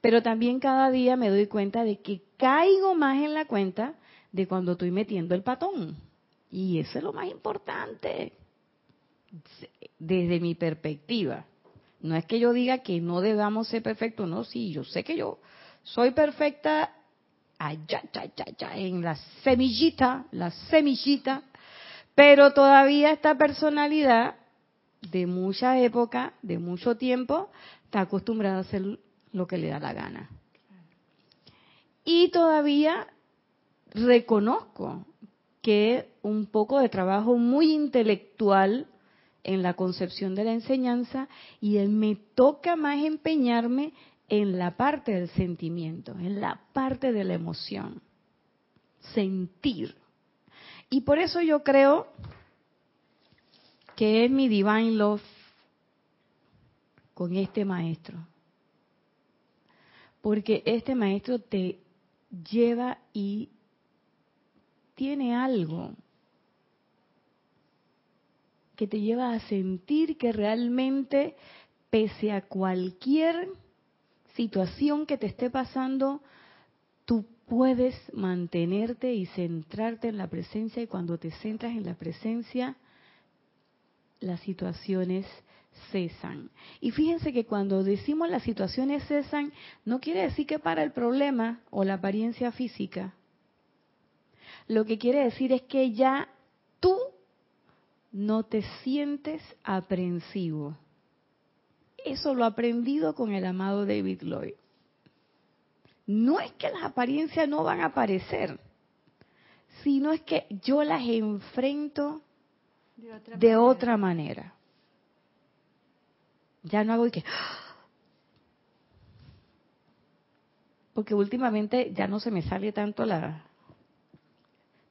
Pero también cada día me doy cuenta de que caigo más en la cuenta de cuando estoy metiendo el patón. Y eso es lo más importante desde mi perspectiva. No es que yo diga que no debamos ser perfectos, no, sí, yo sé que yo soy perfecta allá, allá, allá, en la semillita, la semillita, pero todavía esta personalidad de mucha época, de mucho tiempo, está acostumbrada a hacer lo que le da la gana. Y todavía reconozco que un poco de trabajo muy intelectual en la concepción de la enseñanza y me toca más empeñarme en la parte del sentimiento, en la parte de la emoción, sentir. Y por eso yo creo que es mi divine love con este maestro. Porque este maestro te lleva y tiene algo que te lleva a sentir que realmente, pese a cualquier situación que te esté pasando, tú puedes mantenerte y centrarte en la presencia y cuando te centras en la presencia, las situaciones cesan. Y fíjense que cuando decimos las situaciones cesan, no quiere decir que para el problema o la apariencia física, lo que quiere decir es que ya tú no te sientes aprensivo. Eso lo he aprendido con el amado David Lloyd. No es que las apariencias no van a aparecer, sino es que yo las enfrento de otra, manera. Ya no hago que... Porque últimamente ya no se me sale tanto la,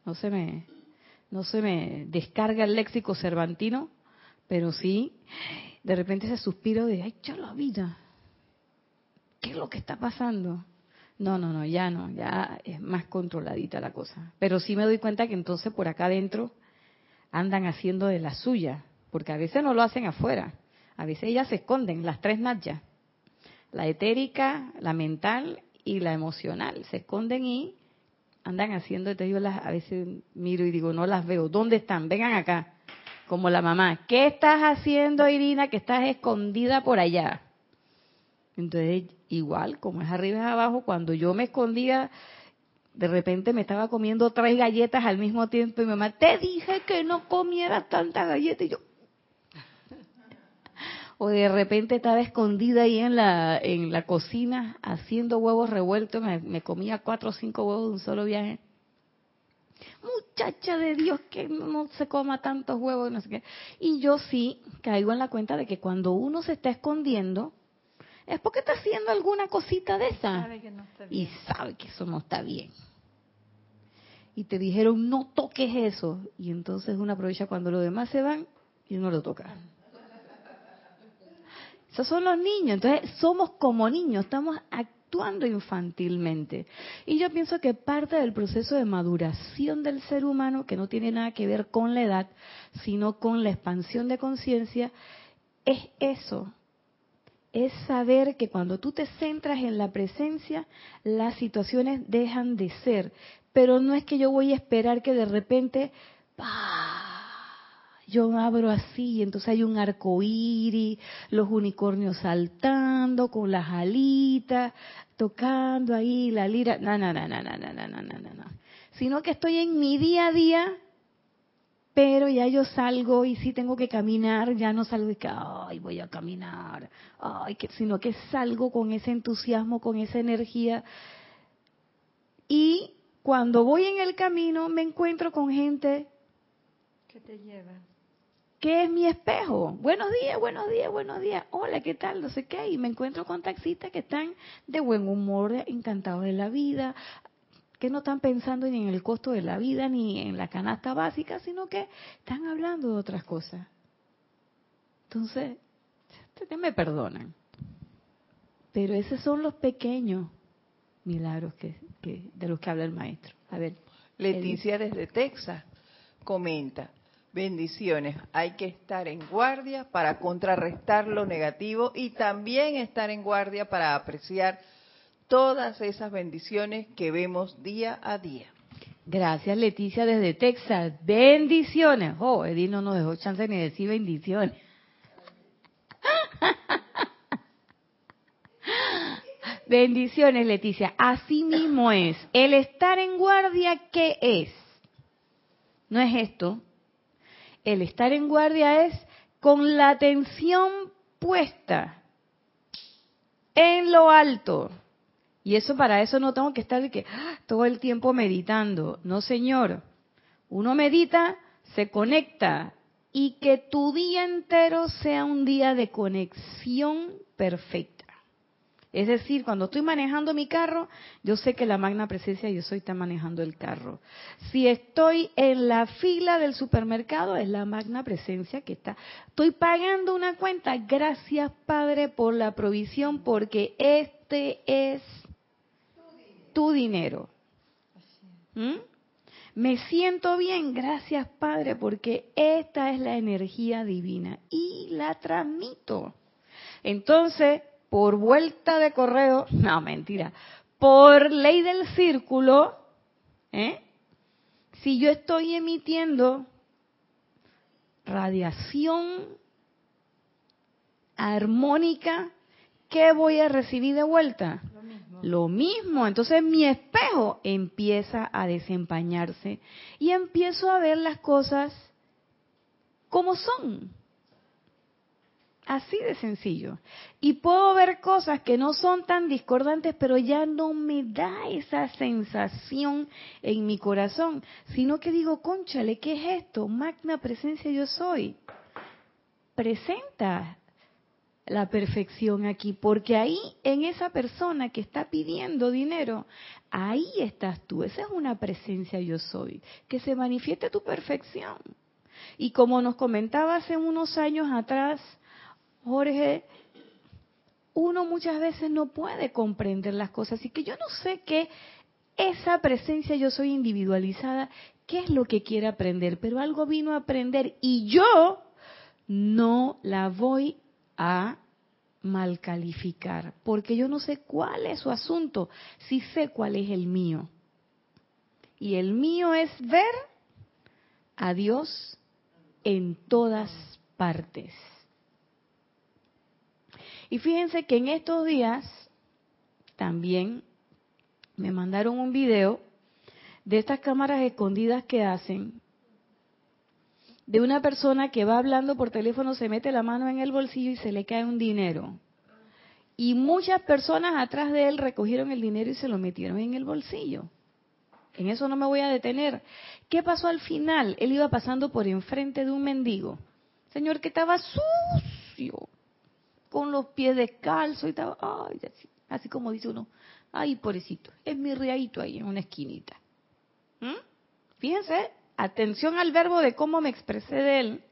no se me, no se me descarga el léxico cervantino, pero sí, de repente ese suspiro de, ay, la vida, ¿qué es lo que está pasando? No, no, no, ya no, ya es más controladita la cosa. Pero sí me doy cuenta que entonces por acá adentro andan haciendo de la suya, porque a veces no lo hacen afuera, a veces ellas se esconden, las tres nachas, la etérica, la mental y la emocional, se esconden y andan haciendo, entonces yo las, a veces miro y digo, no las veo, ¿dónde están? Vengan acá, como la mamá, ¿qué estás haciendo Irina que estás escondida por allá? Entonces, igual, como es arriba y abajo, cuando yo me escondía, de repente me estaba comiendo tres galletas al mismo tiempo y mi mamá, te dije que no comieras tantas galletas. Y yo, o de repente estaba escondida ahí en la, en la cocina haciendo huevos revueltos, me, comía cuatro o cinco huevos de un solo viaje. Muchacha de Dios, que no se coma tantos huevos, no sé qué. Y yo sí caigo en la cuenta de que cuando uno se está escondiendo, es porque está haciendo alguna cosita de esa. y sabe que eso no está bien. Y te dijeron, no toques eso. Y entonces uno aprovecha cuando los demás se van y uno lo toca. Esos son los niños. Entonces somos como niños, estamos actuando infantilmente. Y yo pienso que parte del proceso de maduración del ser humano, que no tiene nada que ver con la edad, sino con la expansión de conciencia, es eso, es saber que cuando tú te centras en la presencia, las situaciones dejan de ser. Pero no es que yo voy a esperar que de repente, yo abro así y entonces hay un arco iris, los unicornios saltando con las alitas, tocando ahí la lira. No, no, no, no, no, no, no, no, no, no. Sino que estoy en mi día a día pero ya yo salgo y si tengo que caminar, ya no salgo de que, ay, voy a caminar, ay, que, sino que salgo con ese entusiasmo, con esa energía. Y cuando voy en el camino me encuentro con gente que te lleva. Que es mi espejo. Buenos días, buenos días, buenos días. Hola, ¿qué tal? No sé qué. Y me encuentro con taxistas que están de buen humor, encantados de la vida, que no están pensando ni en el costo de la vida ni en la canasta básica, sino que están hablando de otras cosas. Entonces, que me perdonan. Pero esos son los pequeños milagros que, de los que habla el maestro. A ver. Leticia desde Texas comenta, bendiciones, hay que estar en guardia para contrarrestar lo negativo y también estar en guardia para apreciar todas esas bendiciones que vemos día a día. Gracias Leticia desde Texas. Bendiciones. Oh, Edith no nos dejó chance ni decir bendiciones. Bendiciones, Leticia. Así mismo es. El estar en guardia, ¿qué es? No es esto. El estar en guardia es con la atención puesta en lo alto y eso para eso no tengo que estar que, ¡ah! todo el tiempo meditando. No, señor. Uno medita, se conecta y que tu día entero sea un día de conexión perfecta. Es decir, cuando estoy manejando mi carro, yo sé que la magna presencia yo soy está manejando el carro. Si estoy en la fila del supermercado, es la magna presencia que está. Estoy pagando una cuenta. Gracias, Padre, por la provisión, porque este es tu dinero. ¿Mm? Me siento bien, gracias Padre, porque esta es la energía divina y la transmito. Entonces, por vuelta de correo, no mentira, por ley del círculo, ¿eh? si yo estoy emitiendo radiación armónica, ¿qué voy a recibir de vuelta? lo mismo. Entonces mi espejo empieza a desempañarse y empiezo a ver las cosas como son. Así de sencillo. Y puedo ver cosas que no son tan discordantes, pero ya no me da esa sensación en mi corazón, sino que digo, conchale, ¿qué es esto? Magna presencia yo soy. Presenta la perfección aquí, porque ahí en esa persona que está pidiendo dinero, ahí estás tú, esa es una presencia yo soy, que se manifieste tu perfección. Y como nos comentaba hace unos años atrás, Jorge, uno muchas veces no puede comprender las cosas, así que yo no sé qué esa presencia yo soy individualizada, qué es lo que quiere aprender, pero algo vino a aprender y yo no la voy a mal calificar, porque yo no sé cuál es su asunto, si sé cuál es el mío. Y el mío es ver a Dios en todas partes. Y fíjense que en estos días también me mandaron un video de estas cámaras escondidas que hacen de una persona que va hablando por teléfono, se mete la mano en el bolsillo y se le cae un dinero. Y muchas personas atrás de él recogieron el dinero y se lo metieron en el bolsillo. En eso no me voy a detener. ¿Qué pasó al final? Él iba pasando por enfrente de un mendigo. Señor que estaba sucio, con los pies descalzos y estaba, así como dice uno, ay, pobrecito, es mi riadito ahí en una esquinita. ¿Mm? Fíjense, atención al verbo de cómo me expresé de él,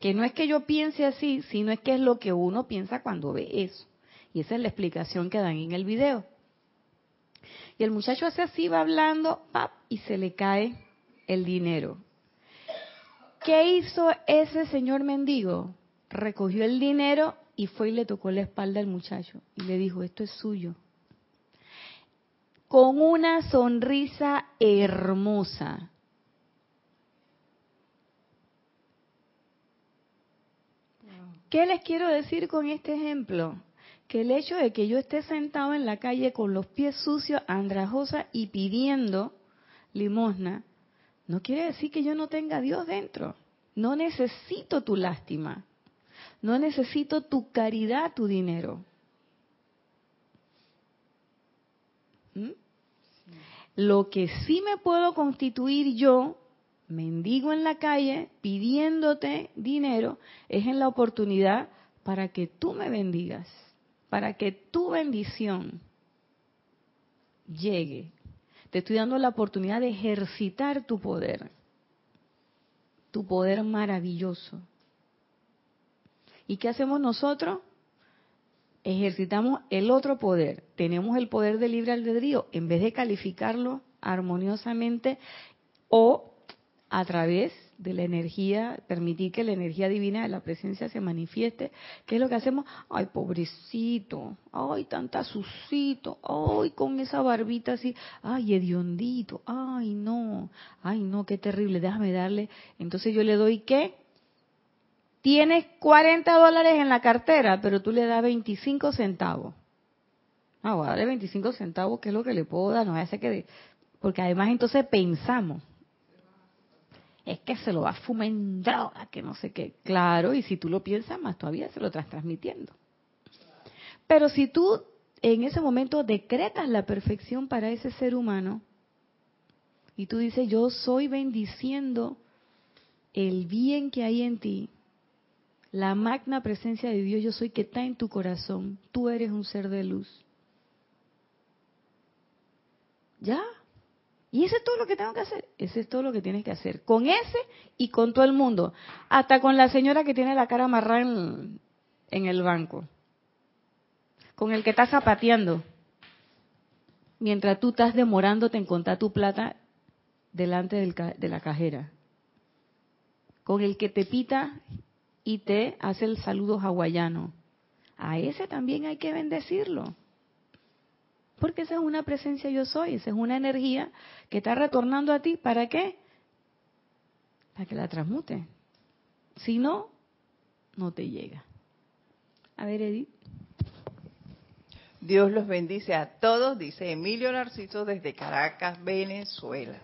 que no es que yo piense así, sino es que es lo que uno piensa cuando ve eso. Y esa es la explicación que dan en el video. Y el muchacho hace así, va hablando, pap, y se le cae el dinero. ¿Qué hizo ese señor mendigo? Recogió el dinero y fue y le tocó la espalda al muchacho y le dijo, esto es suyo. Con una sonrisa hermosa. ¿Qué les quiero decir con este ejemplo? Que el hecho de que yo esté sentado en la calle con los pies sucios, andrajosa y pidiendo limosna, no quiere decir que yo no tenga a Dios dentro. No necesito tu lástima. No necesito tu caridad, tu dinero. ¿Mm? Lo que sí me puedo constituir yo mendigo en la calle pidiéndote dinero, es en la oportunidad para que tú me bendigas, para que tu bendición llegue. Te estoy dando la oportunidad de ejercitar tu poder, tu poder maravilloso. ¿Y qué hacemos nosotros? Ejercitamos el otro poder. Tenemos el poder de libre albedrío. En vez de calificarlo armoniosamente o a través de la energía, permitir que la energía divina de la presencia se manifieste. ¿Qué es lo que hacemos? Ay, pobrecito, ay, tanta sucito, ay, con esa barbita así, ay, hediondito, ay, no, ay, no, qué terrible, déjame darle. Entonces yo le doy qué? Tienes 40 dólares en la cartera, pero tú le das 25 centavos. Ah, voy a darle 25 centavos, ¿qué es lo que le puedo dar? No hace que... Porque además entonces pensamos, es que se lo va a fumar en droga, que no sé qué. Claro, y si tú lo piensas más todavía se lo estás transmitiendo. Pero si tú en ese momento decretas la perfección para ese ser humano y tú dices, yo soy bendiciendo el bien que hay en ti, la magna presencia de Dios, yo soy que está en tu corazón, tú eres un ser de luz. ¿Ya? Y ese es todo lo que tengo que hacer. Ese es todo lo que tienes que hacer. Con ese y con todo el mundo. Hasta con la señora que tiene la cara amarrada en, el banco. Con el que está zapateando. Mientras tú estás demorándote en contar tu plata delante de la cajera. Con el que te pita y te hace el saludo hawaiano. A ese también hay que bendecirlo. Porque esa es una presencia yo soy, esa es una energía que está retornando a ti. ¿Para qué? Para que la transmute. Si no, no te llega. A ver, Edith. Dios los bendice a todos, dice Emilio Narciso desde Caracas, Venezuela.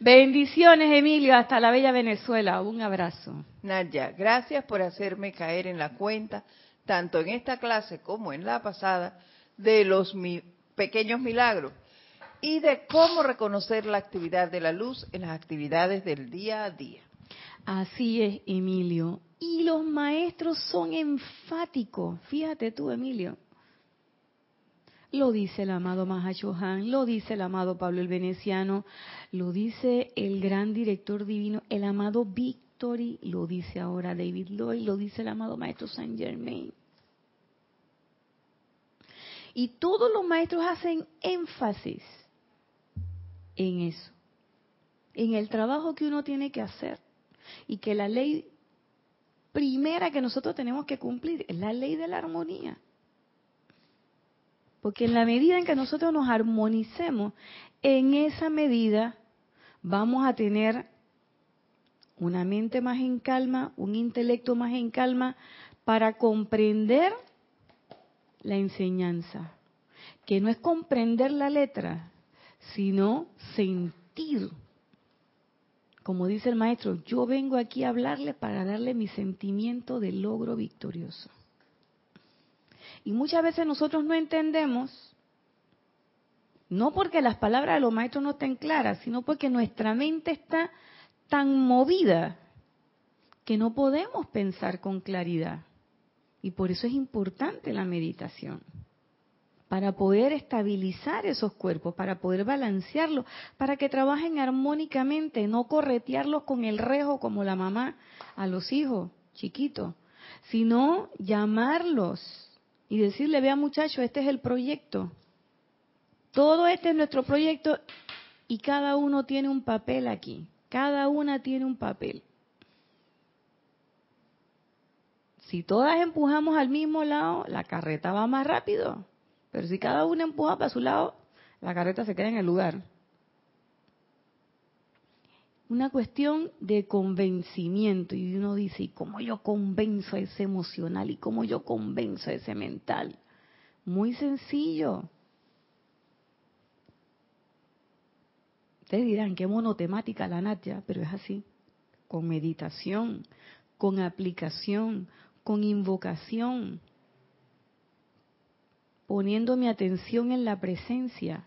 Bendiciones, Emilio, hasta la bella Venezuela. Un abrazo. Nadia, gracias por hacerme caer en la cuenta, tanto en esta clase como en la pasada, de los pequeños milagros y de cómo reconocer la actividad de la luz en las actividades del día a día. Así es, Emilio. Y los maestros son enfáticos. Fíjate tú, Emilio. Lo dice el amado Mahashohan, lo dice el amado Pablo el Veneciano, lo dice el gran director divino, el amado Victory, lo dice ahora David Lloyd, lo dice el amado Maestro Saint Germain. Y todos los maestros hacen énfasis en eso, en el trabajo que uno tiene que hacer y que la ley primera que nosotros tenemos que cumplir es la ley de la armonía. Porque en la medida en que nosotros nos armonicemos, en esa medida vamos a tener una mente más en calma, un intelecto más en calma para comprender la enseñanza, que no es comprender la letra, sino sentir. Como dice el maestro, yo vengo aquí a hablarle para darle mi sentimiento de logro victorioso. Y muchas veces nosotros no entendemos, no porque las palabras de los maestros no estén claras, sino porque nuestra mente está tan movida que no podemos pensar con claridad. Y por eso es importante la meditación, para poder estabilizar esos cuerpos, para poder balancearlos, para que trabajen armónicamente, no corretearlos con el rejo como la mamá a los hijos chiquitos, sino llamarlos y decirle, vea muchacho, este es el proyecto. Todo este es nuestro proyecto y cada uno tiene un papel aquí. Cada una tiene un papel. Si todas empujamos al mismo lado, la carreta va más rápido. Pero si cada una empuja para su lado, la carreta se queda en el lugar una cuestión de convencimiento. Y uno dice, ¿y cómo yo convenzo a ese emocional? ¿Y cómo yo convenzo a ese mental? Muy sencillo. Ustedes dirán, qué monotemática la Natia, pero es así. Con meditación, con aplicación, con invocación, poniendo mi atención en la presencia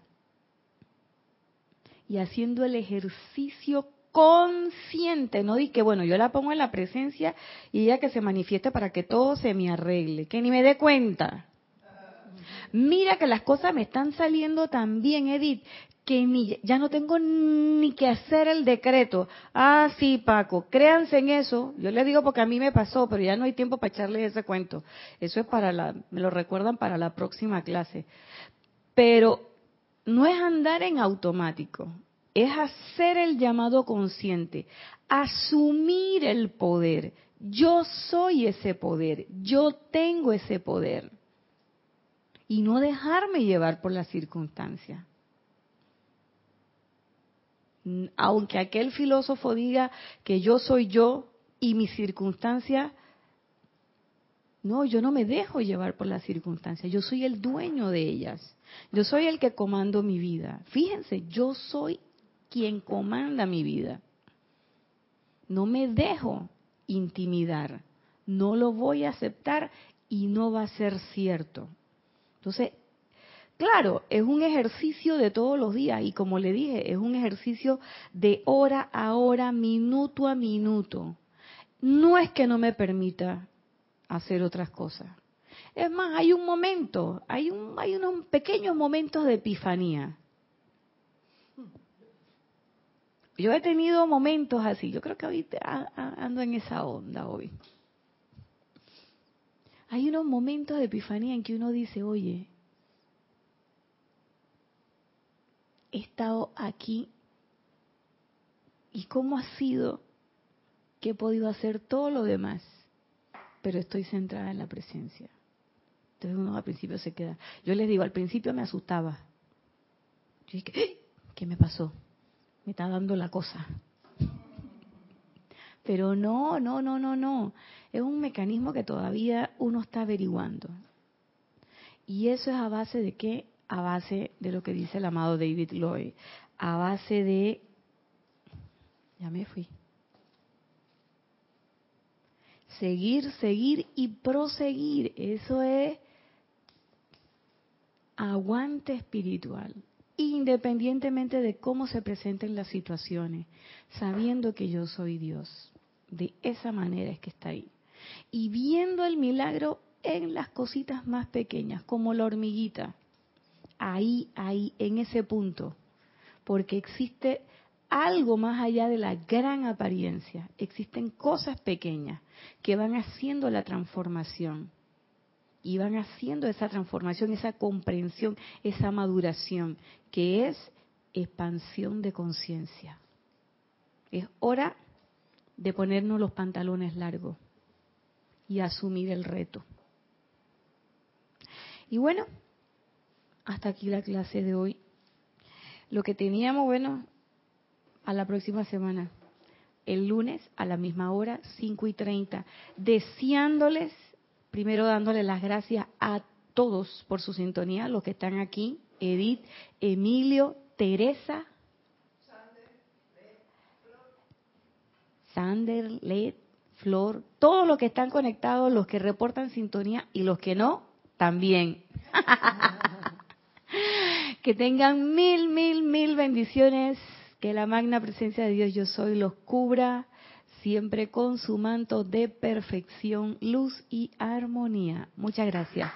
y haciendo el ejercicio consciente, no di que bueno, yo la pongo en la presencia y ella que se manifieste para que todo se me arregle, que ni me dé cuenta. Mira que las cosas me están saliendo tan bien, Edith, que ni, ya no tengo ni que hacer el decreto. Ah, sí, Paco, créanse en eso. Yo le digo porque a mí me pasó, pero ya no hay tiempo para echarle ese cuento. Eso es para la, me lo recuerdan para la próxima clase. Pero no es andar en automático es hacer el llamado consciente, asumir el poder. Yo soy ese poder, yo tengo ese poder. Y no dejarme llevar por la circunstancia. Aunque aquel filósofo diga que yo soy yo y mi circunstancia, no, yo no me dejo llevar por las circunstancias, yo soy el dueño de ellas. Yo soy el que comando mi vida. Fíjense, yo soy quien comanda mi vida. No me dejo intimidar, no lo voy a aceptar y no va a ser cierto. Entonces, claro, es un ejercicio de todos los días y como le dije, es un ejercicio de hora a hora, minuto a minuto. No es que no me permita hacer otras cosas. Es más, hay un momento, hay, un, hay unos pequeños momentos de epifanía yo he tenido momentos así, yo creo que ahorita ando en esa onda hoy. Hay unos momentos de epifanía en que uno dice, oye, he estado aquí y cómo ha sido que he podido hacer todo lo demás, pero estoy centrada en la presencia. Entonces uno al principio se queda. Yo les digo, al principio me asustaba. Yo dije, ¿qué me pasó? Me está dando la cosa. Pero no, no, no, no, no. Es un mecanismo que todavía uno está averiguando. Y eso es a base de qué? A base de lo que dice el amado David Lloyd. A base de... Ya me fui. Seguir, seguir y proseguir. Eso es aguante espiritual independientemente de cómo se presenten las situaciones, sabiendo que yo soy Dios. De esa manera es que está ahí. Y viendo el milagro en las cositas más pequeñas, como la hormiguita. Ahí, ahí, en ese punto. Porque existe algo más allá de la gran apariencia. Existen cosas pequeñas que van haciendo la transformación. Y van haciendo esa transformación, esa comprensión, esa maduración, que es expansión de conciencia. Es hora de ponernos los pantalones largos y asumir el reto. Y bueno, hasta aquí la clase de hoy. Lo que teníamos, bueno, a la próxima semana, el lunes a la misma hora, 5 y 30, deseándoles, primero dándoles las gracias a todos por su sintonía, los que están aquí, Edith, Emilio, Teresa, Sander, Led, Flor, todos los que están conectados, los que reportan sintonía y los que no, también. que tengan mil, mil, mil bendiciones. Que la magna presencia de Dios yo soy los cubra siempre con su manto de perfección, luz y armonía. Muchas gracias.